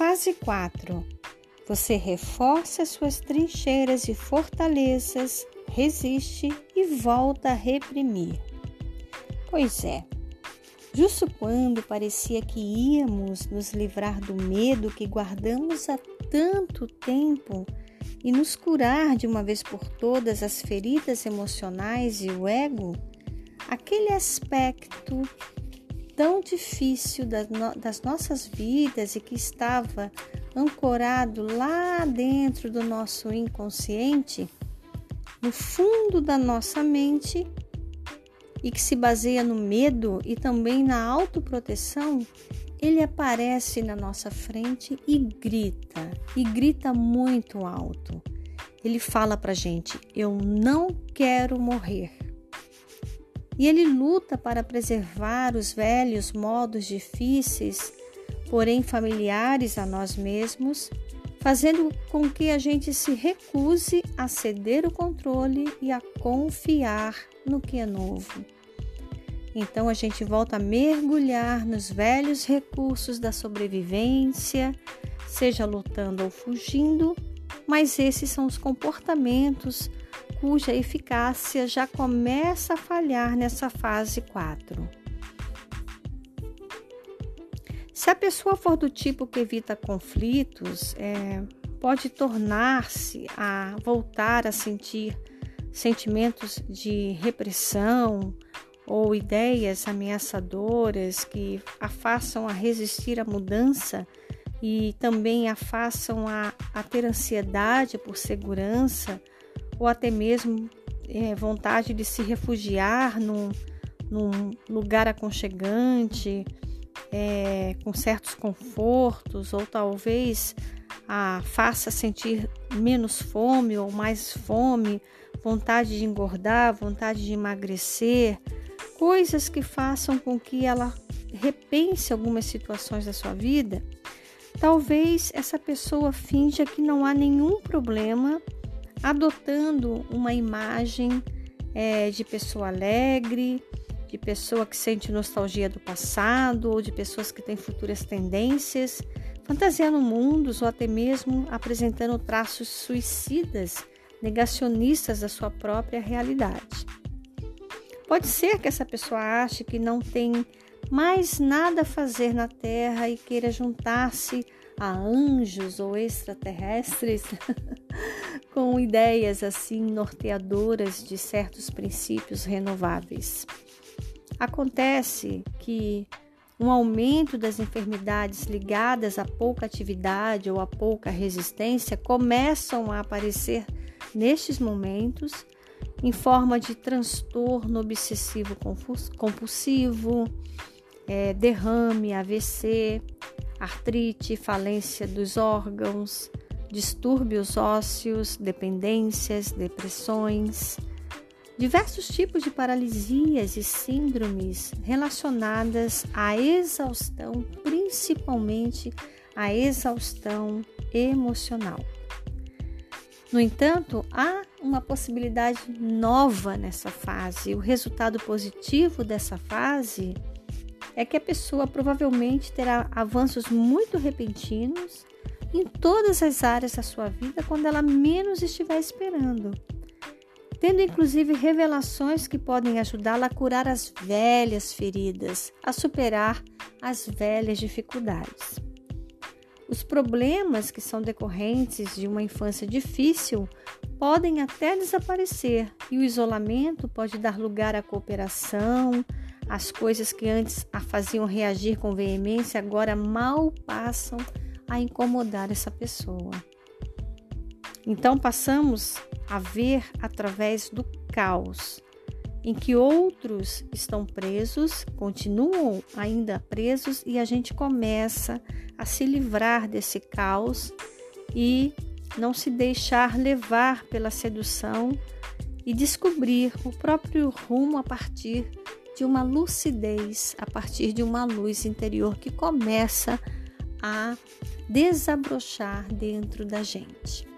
fase 4, você reforça suas trincheiras e fortalezas, resiste e volta a reprimir. Pois é, justo quando parecia que íamos nos livrar do medo que guardamos há tanto tempo e nos curar de uma vez por todas as feridas emocionais e o ego, aquele aspecto tão difícil das, no das nossas vidas e que estava ancorado lá dentro do nosso inconsciente, no fundo da nossa mente, e que se baseia no medo e também na autoproteção, ele aparece na nossa frente e grita, e grita muito alto. Ele fala pra gente: Eu não quero morrer. E ele luta para preservar os velhos modos difíceis, porém familiares a nós mesmos, fazendo com que a gente se recuse a ceder o controle e a confiar no que é novo. Então a gente volta a mergulhar nos velhos recursos da sobrevivência, seja lutando ou fugindo, mas esses são os comportamentos cuja eficácia já começa a falhar nessa fase 4. Se a pessoa for do tipo que evita conflitos, é, pode tornar-se a voltar a sentir sentimentos de repressão ou ideias ameaçadoras que a façam a resistir à mudança e também a façam a, a ter ansiedade por segurança ou até mesmo é, vontade de se refugiar num, num lugar aconchegante, é, com certos confortos, ou talvez a faça sentir menos fome ou mais fome, vontade de engordar, vontade de emagrecer, coisas que façam com que ela repense algumas situações da sua vida, talvez essa pessoa finja que não há nenhum problema, adotando uma imagem é, de pessoa alegre, de pessoa que sente nostalgia do passado ou de pessoas que têm futuras tendências, fantasiando mundos ou até mesmo apresentando traços suicidas, negacionistas da sua própria realidade. Pode ser que essa pessoa ache que não tem mais nada a fazer na Terra e queira juntar-se a anjos ou extraterrestres com ideias assim norteadoras de certos princípios renováveis. Acontece que um aumento das enfermidades ligadas a pouca atividade ou a pouca resistência começam a aparecer nestes momentos em forma de transtorno obsessivo compulsivo, é, derrame, AVC, artrite, falência dos órgãos, distúrbios ósseos, dependências, depressões, diversos tipos de paralisias e síndromes relacionadas à exaustão, principalmente à exaustão emocional. No entanto, há uma possibilidade nova nessa fase. O resultado positivo dessa fase é que a pessoa provavelmente terá avanços muito repentinos em todas as áreas da sua vida quando ela menos estiver esperando, tendo inclusive revelações que podem ajudá-la a curar as velhas feridas, a superar as velhas dificuldades. Os problemas que são decorrentes de uma infância difícil podem até desaparecer e o isolamento pode dar lugar à cooperação. As coisas que antes a faziam reagir com veemência agora mal passam a incomodar essa pessoa. Então passamos a ver através do caos em que outros estão presos, continuam ainda presos e a gente começa a se livrar desse caos e não se deixar levar pela sedução e descobrir o próprio rumo a partir de uma lucidez, a partir de uma luz interior que começa a desabrochar dentro da gente.